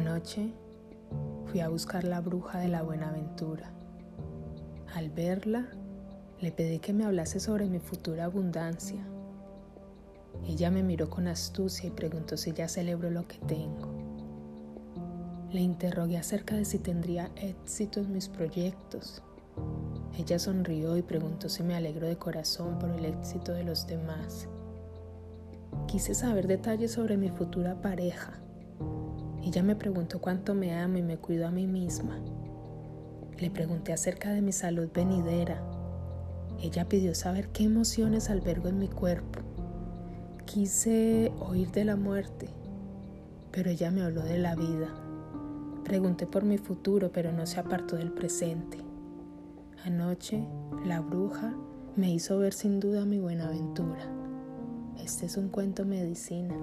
Anoche fui a buscar la bruja de la Buenaventura. Al verla, le pedí que me hablase sobre mi futura abundancia. Ella me miró con astucia y preguntó si ya celebro lo que tengo. Le interrogué acerca de si tendría éxito en mis proyectos. Ella sonrió y preguntó si me alegro de corazón por el éxito de los demás. Quise saber detalles sobre mi futura pareja. Ella me preguntó cuánto me amo y me cuido a mí misma. Le pregunté acerca de mi salud venidera. Ella pidió saber qué emociones albergo en mi cuerpo. Quise oír de la muerte, pero ella me habló de la vida. Pregunté por mi futuro, pero no se apartó del presente. Anoche, la bruja me hizo ver sin duda mi buena aventura. Este es un cuento medicina.